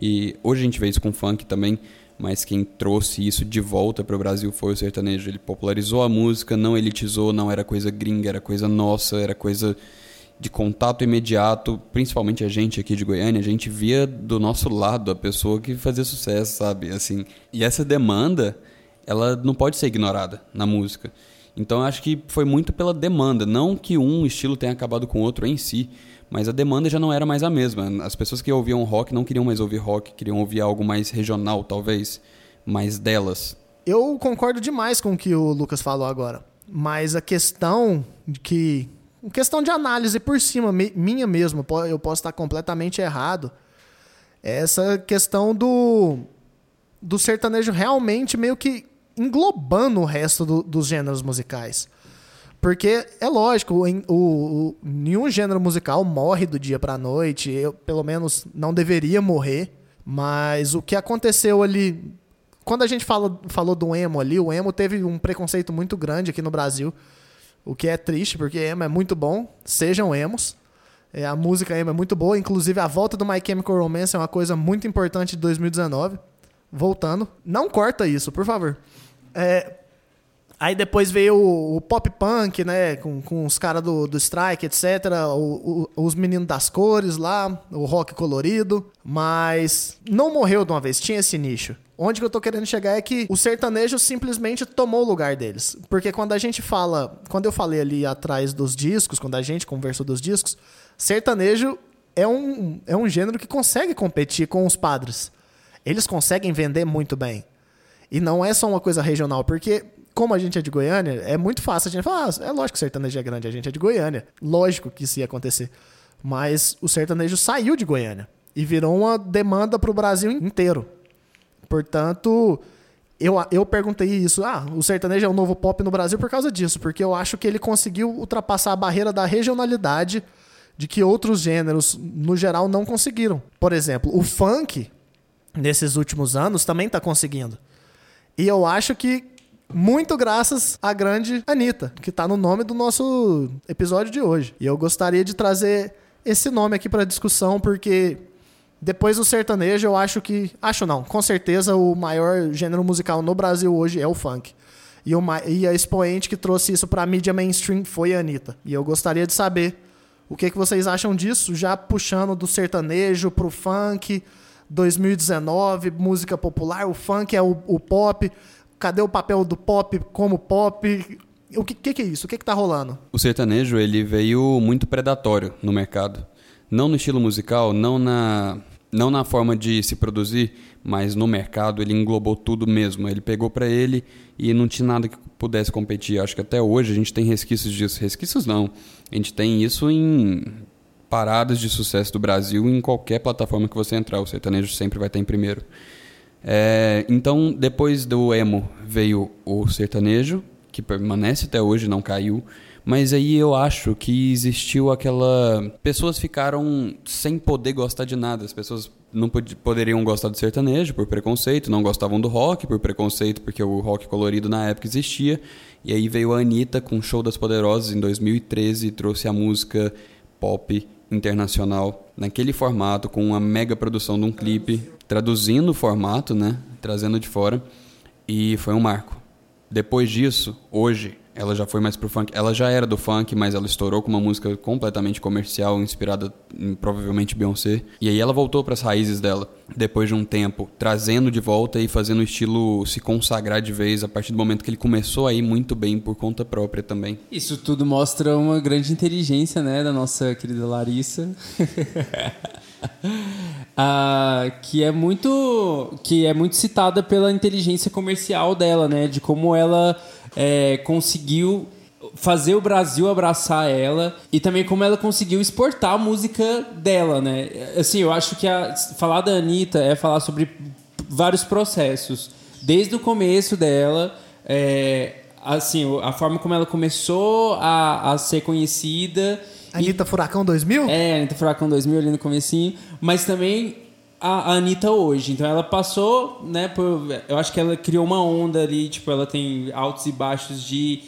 e hoje a gente vê isso com funk também, mas quem trouxe isso de volta para o Brasil foi o sertanejo. Ele popularizou a música, não elitizou, não era coisa gringa, era coisa nossa, era coisa de contato imediato, principalmente a gente aqui de Goiânia, a gente via do nosso lado a pessoa que fazia sucesso, sabe? Assim, e essa demanda, ela não pode ser ignorada na música. Então acho que foi muito pela demanda, não que um estilo tenha acabado com o outro em si, mas a demanda já não era mais a mesma. As pessoas que ouviam rock não queriam mais ouvir rock, queriam ouvir algo mais regional, talvez, mais delas. Eu concordo demais com o que o Lucas falou agora, mas a questão de que questão de análise por cima, minha mesmo, eu posso estar completamente errado. É essa questão do, do sertanejo realmente meio que englobando o resto do, dos gêneros musicais. Porque é lógico, o, o, nenhum gênero musical morre do dia para noite. Eu, pelo menos, não deveria morrer. Mas o que aconteceu ali. Quando a gente fala, falou do emo ali, o emo teve um preconceito muito grande aqui no Brasil. O que é triste, porque emo é muito bom. Sejam emos. É, a música emo é muito boa. Inclusive, a volta do My Chemical Romance é uma coisa muito importante de 2019. Voltando. Não corta isso, por favor. É, aí depois veio o, o, pop punk, né? Com, com os caras do, do Strike, etc. O, o, os meninos das cores lá, o rock colorido. Mas não morreu de uma vez, tinha esse nicho. Onde que eu tô querendo chegar é que o sertanejo simplesmente tomou o lugar deles. Porque quando a gente fala. Quando eu falei ali atrás dos discos, quando a gente conversou dos discos, sertanejo é um, é um gênero que consegue competir com os padres. Eles conseguem vender muito bem. E não é só uma coisa regional, porque como a gente é de Goiânia, é muito fácil a gente falar, ah, é lógico que o sertanejo é grande, a gente é de Goiânia. Lógico que isso ia acontecer. Mas o sertanejo saiu de Goiânia e virou uma demanda para o Brasil inteiro. Portanto, eu, eu perguntei isso. Ah, o sertanejo é o novo pop no Brasil por causa disso, porque eu acho que ele conseguiu ultrapassar a barreira da regionalidade de que outros gêneros, no geral, não conseguiram. Por exemplo, o funk, nesses últimos anos, também está conseguindo. E eu acho que muito graças à grande Anitta, que está no nome do nosso episódio de hoje. E eu gostaria de trazer esse nome aqui para discussão, porque depois do sertanejo, eu acho que. Acho não, com certeza o maior gênero musical no Brasil hoje é o funk. E, uma, e a expoente que trouxe isso pra mídia mainstream foi a Anitta. E eu gostaria de saber o que, que vocês acham disso, já puxando do sertanejo pro funk, 2019, música popular, o funk é o, o pop. Cadê o papel do pop como pop? O que, que, que é isso? O que, que tá rolando? O sertanejo ele veio muito predatório no mercado. Não no estilo musical, não na não na forma de se produzir, mas no mercado ele englobou tudo mesmo. Ele pegou para ele e não tinha nada que pudesse competir. Acho que até hoje a gente tem resquícios disso. Resquícios não. A gente tem isso em paradas de sucesso do Brasil em qualquer plataforma que você entrar. O sertanejo sempre vai estar em primeiro. É, então, depois do emo veio o sertanejo, que permanece até hoje, não caiu. Mas aí eu acho que existiu aquela. Pessoas ficaram sem poder gostar de nada. As pessoas não pod poderiam gostar do sertanejo por preconceito, não gostavam do rock por preconceito, porque o rock colorido na época existia. E aí veio a Anitta com o Show das Poderosas em 2013 e trouxe a música pop internacional naquele formato, com uma mega produção de um clipe, traduzindo o formato, né? Trazendo de fora. E foi um marco. Depois disso, hoje, ela já foi mais pro funk. Ela já era do funk, mas ela estourou com uma música completamente comercial, inspirada em provavelmente Beyoncé. E aí ela voltou para as raízes dela, depois de um tempo, trazendo de volta e fazendo o estilo se consagrar de vez a partir do momento que ele começou a ir muito bem por conta própria também. Isso tudo mostra uma grande inteligência, né, da nossa querida Larissa. ah, que é muito que é muito citada pela inteligência comercial dela, né? De como ela é, conseguiu fazer o Brasil abraçar ela e também como ela conseguiu exportar a música dela, né? Assim, eu acho que a, falar da Anitta é falar sobre vários processos. Desde o começo dela, é, assim, a forma como ela começou a, a ser conhecida Anitta Furacão 2000? É, Anitta Furacão 2000 ali no comecinho. Mas também a Anitta hoje. Então ela passou, né, por... Eu acho que ela criou uma onda ali, tipo, ela tem altos e baixos de,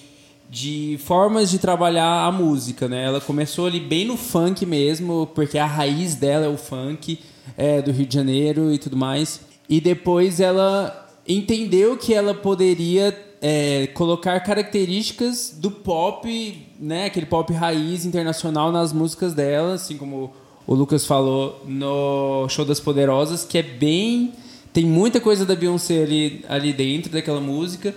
de formas de trabalhar a música, né? Ela começou ali bem no funk mesmo, porque a raiz dela é o funk, é, do Rio de Janeiro e tudo mais. E depois ela entendeu que ela poderia é, colocar características do pop, né, aquele pop raiz internacional nas músicas dela, assim como o Lucas falou no Show das Poderosas, que é bem tem muita coisa da Beyoncé ali, ali dentro daquela música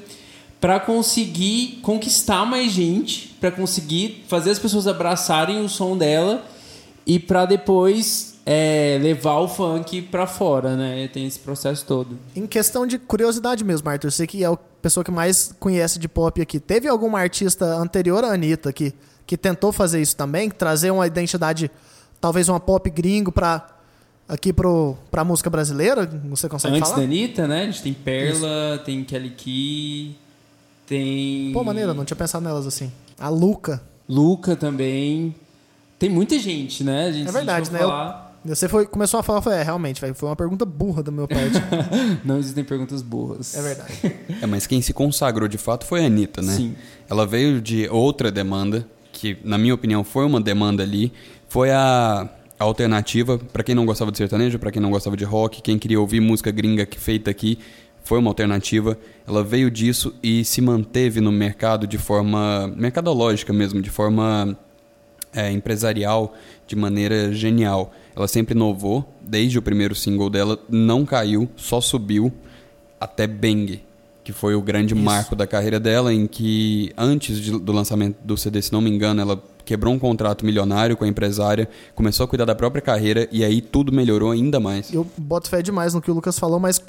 para conseguir conquistar mais gente, para conseguir fazer as pessoas abraçarem o som dela e para depois é, levar o funk para fora, né? Tem esse processo todo. Em questão de curiosidade mesmo, Arthur, você que é a pessoa que mais conhece de pop aqui, teve alguma artista anterior à Anitta que, que tentou fazer isso também? Trazer uma identidade, talvez uma pop gringo pra, aqui pro, pra música brasileira? Você consegue Antes falar? da Anitta, né? A gente tem Perla, tem Kelly Key, tem. Pô, maneira, não tinha pensado nelas assim. A Luca. Luca também. Tem muita gente, né? A gente, É verdade, né? Eu- falar- Você foi, começou a falar, foi, é, realmente, velho, foi uma pergunta burra da minha parte. Não existem perguntas burras. é verdade. É, mas quem se consagrou de fato foi a Anitta, né? Sim. Ela veio de outra demanda, que na minha opinião foi uma demanda ali, foi a a alternativa para quem não gostava de sertanejo, para quem não gostava de rock, quem queria ouvir música gringa que feita aqui, foi uma alternativa. Ela veio disso e se manteve no mercado de forma mercadológica mesmo, de forma é, empresarial de maneira genial. Ela sempre inovou, desde o primeiro single dela, não caiu, só subiu até Bang, que foi o grande marco da carreira dela, em que antes de- do lançamento do CD, se não me engano, ela quebrou um contrato milionário com a empresária, começou a cuidar da própria carreira e aí tudo melhorou ainda mais. Eu boto fé demais no que o Lucas falou, mas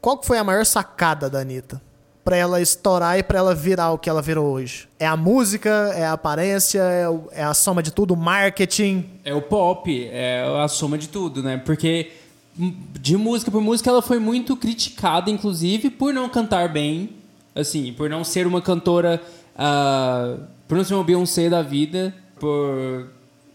qual que foi a maior sacada da Anitta? Pra ela estourar e pra ela virar o que ela virou hoje? É a música, é a aparência, é, o- é a soma de tudo, o marketing. É o pop, é a soma de tudo, né? Porque de música por música ela foi muito criticada, inclusive, por não cantar bem, assim, por não ser uma cantora, ah, por não ser uma Beyoncé da vida, por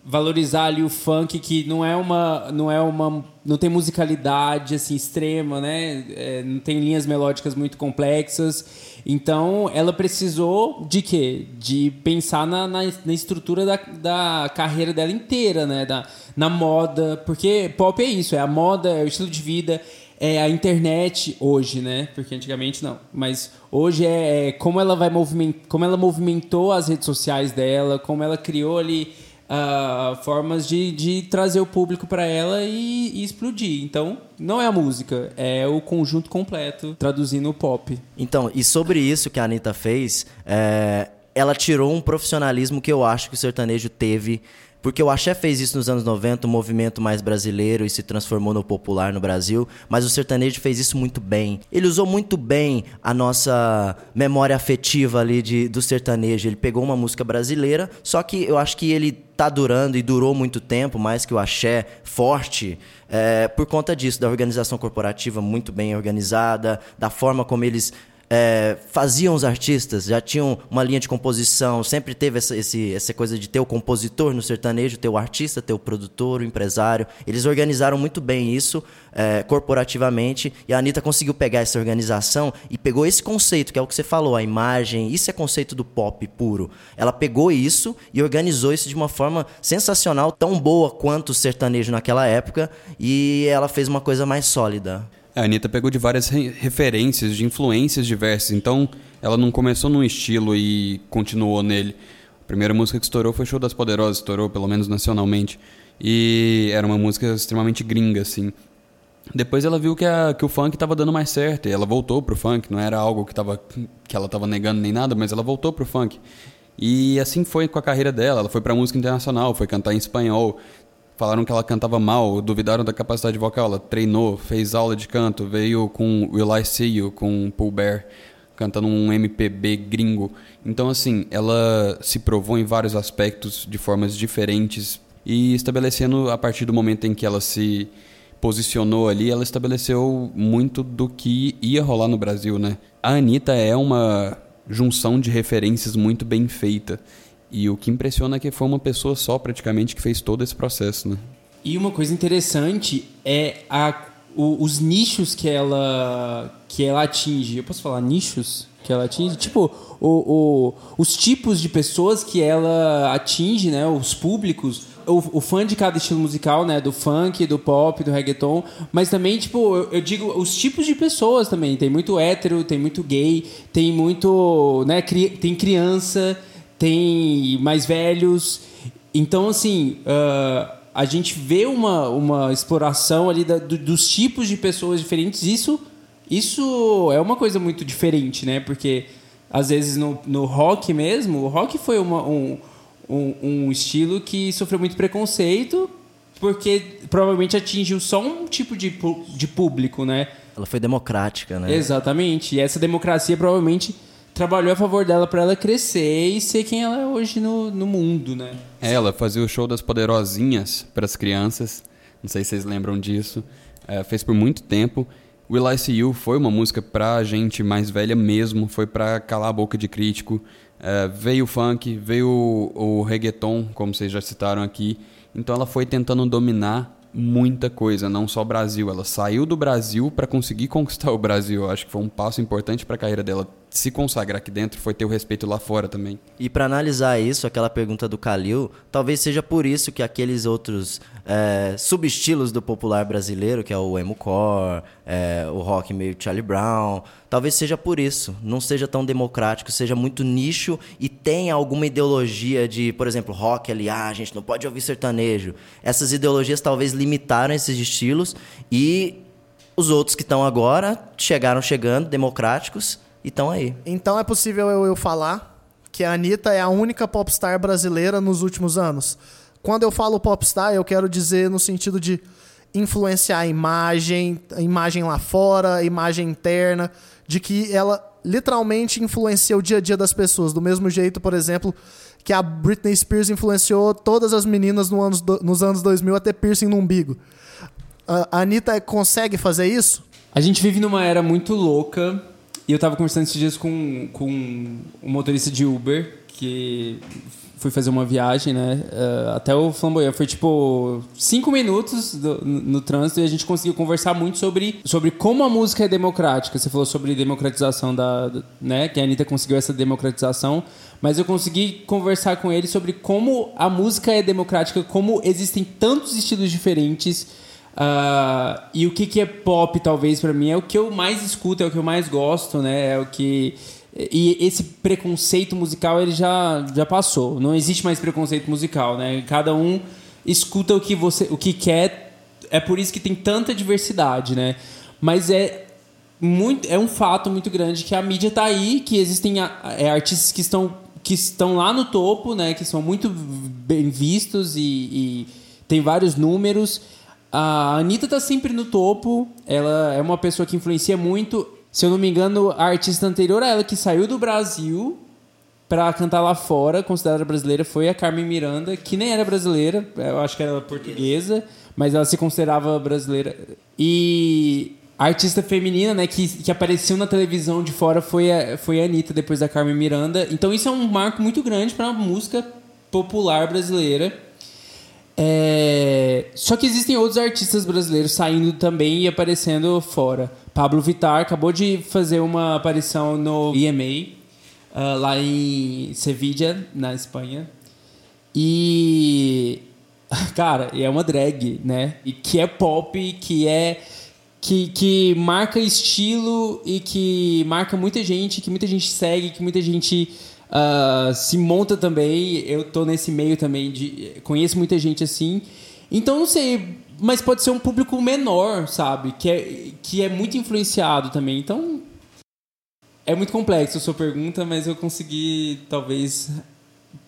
valorizar ali o funk que não é uma, não é uma, não tem musicalidade assim extrema, né? É, não tem linhas melódicas muito complexas. Então, ela precisou de quê? De pensar na, na, na estrutura da, da carreira dela inteira, né? Da, na moda. Porque pop é isso, é a moda, é o estilo de vida, é a internet hoje, né? Porque antigamente não. Mas hoje é, é como ela vai movimentar, como ela movimentou as redes sociais dela, como ela criou ali ah, formas de, de trazer o público para ela e, e explodir. Então, não é a música, é o conjunto completo traduzindo o pop. Então, e sobre isso que a Anitta fez, é, ela tirou um profissionalismo que eu acho que o sertanejo teve. Porque o Axé fez isso nos anos 90, um movimento mais brasileiro e se transformou no popular no Brasil, mas o sertanejo fez isso muito bem. Ele usou muito bem a nossa memória afetiva ali de, do sertanejo. Ele pegou uma música brasileira, só que eu acho que ele tá durando e durou muito tempo, mais que o Axé forte, é, por conta disso, da organização corporativa muito bem organizada, da forma como eles é, faziam os artistas, já tinham uma linha de composição, sempre teve essa, esse- essa coisa de ter o compositor no sertanejo, ter o artista, ter o produtor, o empresário. Eles organizaram muito bem isso é, corporativamente e a Anitta conseguiu pegar essa organização e pegou esse conceito, que é o que você falou, a imagem, isso é conceito do pop puro. Ela pegou isso e organizou isso de uma forma sensacional, tão boa quanto o sertanejo naquela época, e ela fez uma coisa mais sólida. A Anitta pegou de várias re- referências, de influências diversas, então ela não começou num estilo e continuou nele. A primeira música que estourou foi Show das Poderosas, estourou pelo menos nacionalmente. E era uma música extremamente gringa, assim. Depois ela viu que, a- que o funk estava dando mais certo e ela voltou pro funk. Não era algo que, tava, que ela estava negando nem nada, mas ela voltou pro funk. E assim foi com a carreira dela. Ela foi pra música internacional, foi cantar em espanhol. Falaram que ela cantava mal, duvidaram da capacidade vocal. Ela treinou, fez aula de canto, veio com Will I See You, com Paul Bear, cantando um MPB gringo. Então, assim, ela se provou em vários aspectos, de formas diferentes, e estabelecendo, a partir do momento em que ela se posicionou ali, ela estabeleceu muito do que ia rolar no Brasil, né? A Anitta é uma junção de referências muito bem feita. E o que impressiona é que foi uma pessoa só, praticamente, que fez todo esse processo, né? E uma coisa interessante é a, o, os nichos que ela, que ela atinge. Eu posso falar nichos que ela atinge? Tipo, o, o, os tipos de pessoas que ela atinge, né? Os públicos. O, o, fã de cada estilo musical, né? Do funk, do pop, do reggaeton. Mas também, tipo, eu, eu, digo os tipos de pessoas também. Tem muito hétero, tem muito gay, tem muito. Né, cri, tem criança, tem mais velhos. Então, assim. Uh, a gente vê uma, uma exploração ali da, do, dos tipos de pessoas diferentes. Isso, isso é uma coisa muito diferente, né? Porque às vezes no, no rock mesmo, o rock foi uma, um, um, um estilo que sofreu muito preconceito porque provavelmente atingiu só um tipo de, de público, né? Ela foi democrática, né? Exatamente. E essa democracia provavelmente trabalhou a favor dela para ela crescer e ser quem ela é hoje no, no mundo, né? É, ela fazia o show das poderosinhas para as crianças. Não sei se vocês lembram disso. É, fez por muito tempo. Will I See You foi uma música pra gente mais velha mesmo, foi pra calar a boca de crítico. É, veio o funk, veio o, o reggaeton, como vocês já citaram aqui. Então ela foi tentando dominar muita coisa, não só o Brasil. Ela saiu do Brasil para conseguir conquistar o Brasil. Eu acho que foi um passo importante para a carreira dela se consagrar aqui dentro, foi ter o respeito lá fora também. E para analisar isso, aquela pergunta do Kalil, talvez seja por isso que aqueles outros é, subestilos do popular brasileiro, que é o emo-core, é, o rock meio Charlie Brown, talvez seja por isso, não seja tão democrático, seja muito nicho e tenha alguma ideologia de, por exemplo, rock ali, ah, a gente não pode ouvir sertanejo. Essas ideologias talvez limitaram esses estilos e os outros que estão agora chegaram chegando, democráticos, e estão aí. Então é possível eu, eu falar que a Anitta é a única popstar brasileira nos últimos anos. Quando eu falo popstar, eu quero dizer no sentido de influenciar a imagem, a imagem lá fora, a imagem interna, de que ela literalmente influencia o dia a dia das pessoas. Do mesmo jeito, por exemplo, que a Britney Spears influenciou todas as meninas no anos do, nos anos 2000 a ter piercing no umbigo. A Anitta consegue fazer isso? A gente vive numa era muito louca e eu tava conversando esses dias com, com um motorista de Uber que fui fazer uma viagem, né? Uh, até o Flamboyant. Foi tipo cinco minutos do, no, no, trânsito e a gente conseguiu conversar muito sobre, sobre como a música é democrática. Você falou sobre democratização da. né? Que a Anitta conseguiu essa democratização. Mas eu consegui conversar com ele sobre como a música é democrática, como existem tantos estilos diferentes Uh, e o que, que é pop, talvez, para mim, é o que eu mais escuto, é o que eu mais gosto, né? É o que. E esse preconceito musical ele já, já passou. Não existe mais preconceito musical, né? Cada um escuta o que você o que quer. É por isso que tem tanta diversidade, né? Mas é muito é um fato muito grande que a mídia tá aí, que existem é, artistas que estão que estão lá no topo, né? Que são muito bem vistos e, e tem vários números a Anitta tá sempre no topo, ela é uma pessoa que influencia muito. Se eu não me engano, a artista anterior a ela que saiu do Brasil para cantar lá fora, considerada brasileira, foi a Carmen Miranda, que nem era brasileira, eu acho que era portuguesa, mas ela se considerava brasileira. E a artista feminina, né, que, que apareceu na televisão de fora foi a, foi a Anitta, depois da Carmen Miranda. Então isso é um marco muito grande para a música popular brasileira. É... Só que existem outros artistas brasileiros saindo também e aparecendo fora. Pablo Vittar acabou de fazer uma aparição no EMA, uh, lá em Sevilla, na Espanha. E. Cara, é uma drag, né? E que é pop, que é. Que, que marca estilo e que marca muita gente, que muita gente segue, que muita gente uh, se monta também. Eu tô nesse meio também de conheço muita gente assim. Então não sei, mas pode ser um público menor, sabe? Que é, que é muito influenciado também. Então é muito complexo a sua pergunta, mas eu consegui talvez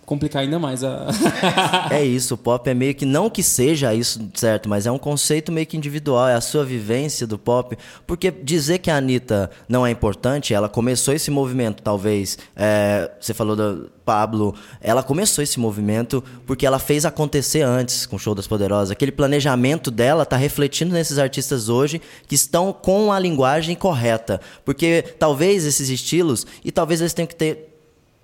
complicar ainda mais a. é isso, o pop é meio que não que seja isso, certo, mas é um conceito meio que individual, é a sua vivência do pop. Porque dizer que a Anitta não é importante, ela começou esse movimento, talvez. É, você falou do Pablo, ela começou esse movimento porque ela fez acontecer antes com o Show das Poderosas. Aquele planejamento dela está refletindo nesses artistas hoje que estão com a linguagem correta. Porque talvez esses estilos, e talvez eles tenham que ter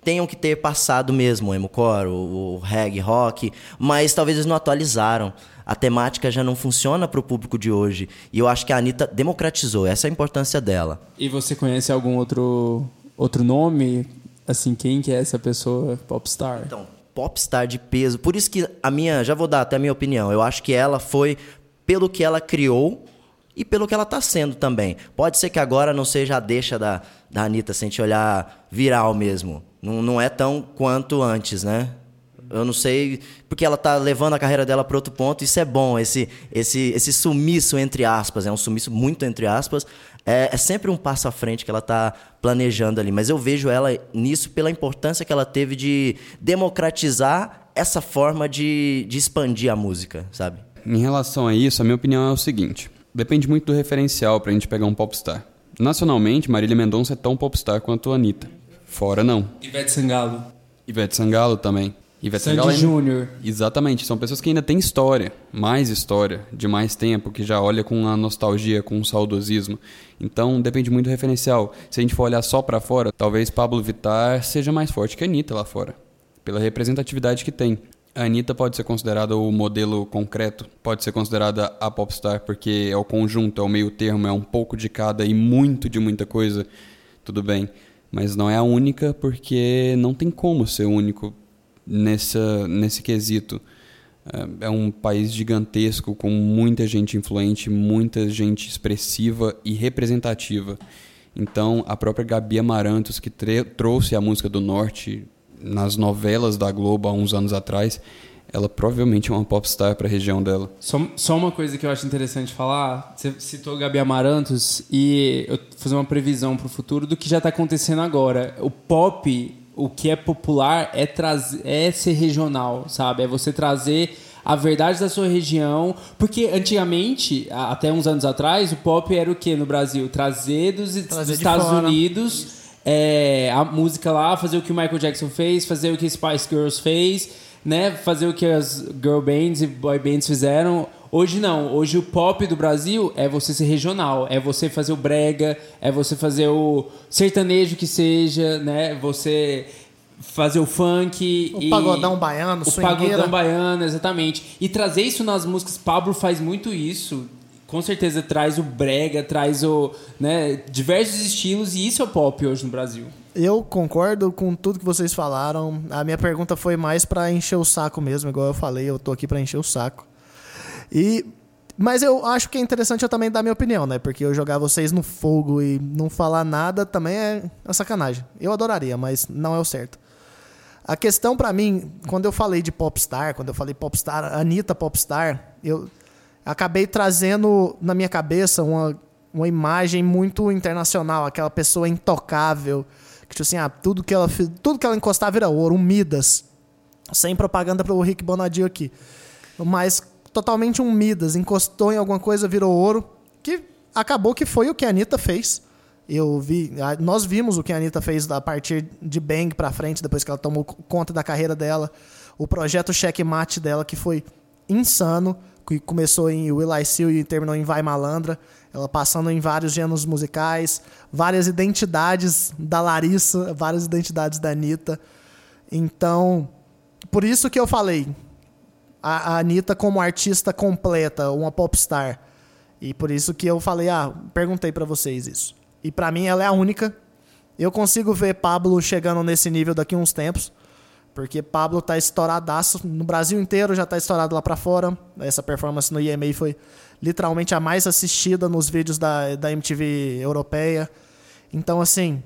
tenham que ter passado mesmo o emo-core, o, o reggae, rock, mas talvez eles não atualizaram. A temática já não funciona para o público de hoje. E eu acho que a Anitta democratizou, essa é a importância dela. E você conhece algum outro, outro nome? Assim, quem que é essa pessoa popstar? Então, popstar de peso. Por isso que a minha, já vou dar até a minha opinião. Eu acho que ela foi pelo que ela criou e pelo que ela está sendo também. Pode ser que agora não seja a deixa da, da Anitta, se a gente olhar viral mesmo. Não, não é tão quanto antes, né? Eu não sei, porque ela tá levando a carreira dela para outro ponto. Isso é bom, esse, esse, esse sumiço entre aspas, é um sumiço muito entre aspas. É, é sempre um passo à frente que ela tá planejando ali. Mas eu vejo ela nisso pela importância que ela teve de democratizar essa forma de, de expandir a música, sabe? Em relação a isso, a minha opinião é o seguinte: depende muito do referencial pra gente pegar um popstar. Nacionalmente, Marília Mendonça é tão popstar quanto a Anitta. Fora não. Ivete Sangalo. Ivete Sangalo também. Ivete Sandy Sangalo ainda- Júnior. Exatamente, são pessoas que ainda têm história, mais história, de mais tempo, que já olha com a nostalgia, com o saudosismo. Então depende muito do referencial. Se a gente for olhar só pra fora, talvez Pablo Vittar seja mais forte que a Anitta lá fora, pela representatividade que tem. A Anitta pode ser considerada o modelo concreto, pode ser considerada a popstar, porque é o conjunto, é o meio termo, é um pouco de cada e muito de muita coisa, tudo bem. Mas não é a única, porque não tem como ser único nessa, nesse quesito. É- É um país gigantesco, com muita gente influente, muita gente expressiva e representativa. Então, a própria Gabi Amarantos, que trouxe a música do Norte nas novelas da Globo há uns anos atrás, ela provavelmente é uma popstar para a região dela. Só, só uma coisa que eu acho interessante falar. Você citou Gabi Amarantos e eu vou fazer uma previsão para o futuro do que já está acontecendo agora. O pop, o que é popular, é, trazer, é ser regional, sabe? É você trazer a verdade da sua região. Porque antigamente, até uns anos atrás, o pop era o que no Brasil? Trazer dos, dos Trazer de Estados fora. Unidos é, a música lá, fazer o que o Michael Jackson fez, fazer o que Spice Girls fez, né? Fazer o que as girl bands e boy bands fizeram. Hoje não, hoje o pop do Brasil é você ser regional, é você fazer o brega, é você fazer o sertanejo que seja, né? Você fazer o funk O pagodão baiano, o swingueira. pagodão baiano, exatamente. E trazer isso nas músicas, Pablo faz muito isso. Com certeza traz o brega, traz o, né, diversos estilos e isso é o pop hoje no Brasil. Eu concordo com tudo que vocês falaram. A minha pergunta foi mais pra encher o saco mesmo, igual eu falei, eu tô aqui pra encher o saco. E mas eu acho que é interessante eu também dar minha opinião, né? Porque eu jogar vocês no fogo e não falar nada também é uma sacanagem. Eu adoraria, mas não é o certo. A questão pra mim, quando eu falei de popstar, quando eu falei popstar, Anitta popstar, eu acabei trazendo na minha cabeça uma, uma imagem muito internacional, aquela pessoa intocável, que tipo assim, ah, tudo que ela tudo que ela encostar vira ouro, um Midas. Sem propaganda pro Rick Bonadio aqui. Mas totalmente um Midas, encostou em alguma coisa, virou ouro, que acabou que foi o que a Anitta fez. Eu vi, nós vimos o que a Anitta fez a partir de Bang pra frente, depois que ela tomou conta da carreira dela. O projeto Checkmate dela, que foi insano, que começou em Will I See e terminou em Vai Malandra. Ela passando em vários gêneros musicais, várias identidades da Larissa, várias identidades da Anitta. Então, por isso que eu falei, a, a Anitta como artista completa, uma popstar. E por isso que eu falei, ah, perguntei pra vocês isso. E pra mim ela é a única. Eu consigo ver Pablo chegando nesse nível daqui a uns tempos. Porque Pablo tá estouradaço. No Brasil inteiro já tá estourado lá pra fora. Essa performance no EMA foi literalmente a mais assistida nos vídeos da, da MTV europeia. Então, assim,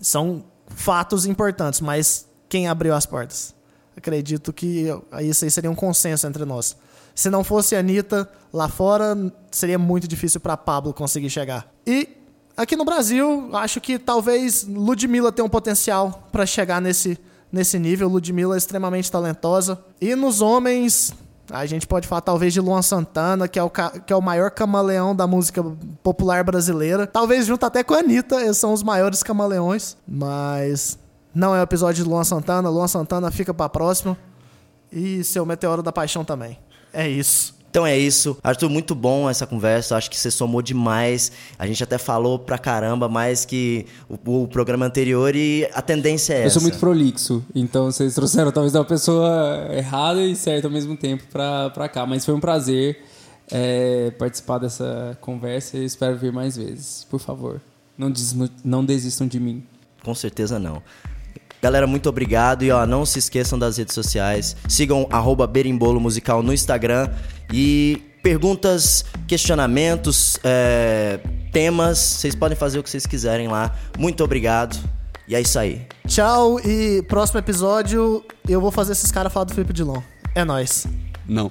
são fatos importantes, mas quem abriu as portas? Acredito que isso aí seria um consenso entre nós. Se não fosse a Anitta lá fora, seria muito difícil para Pablo conseguir chegar. E aqui no Brasil, acho que talvez Ludmilla tenha um potencial para chegar nesse, nesse nível. Ludmilla é extremamente talentosa. E nos homens, a gente pode falar talvez de Luan Santana, que é o, que é o maior camaleão da música popular brasileira. Talvez junto até com a Anitta, eles são os maiores camaleões. Mas não é o episódio de Luan Santana. Luan Santana fica pra próxima. E seu Meteoro da Paixão também. É isso. Então é isso. Arthur, muito bom essa conversa. Acho que você somou demais. A gente até falou pra caramba mais que o, o programa anterior e a tendência é Eu essa. sou muito prolixo, então vocês trouxeram talvez uma pessoa errada e certa ao mesmo tempo pra, pra cá. Mas foi um prazer é, participar dessa conversa e espero vir mais vezes. Por favor, não, des- não desistam de mim. Com certeza não. Galera, muito obrigado. E ó, não se esqueçam das redes sociais. Sigam arroba Berimbolo Musical no Instagram. E perguntas, questionamentos, é, temas, vocês podem fazer o que vocês quiserem lá. Muito obrigado. E é isso aí. Tchau e próximo episódio eu vou fazer esses caras falar do Felipe Dilon. É nóis. Não.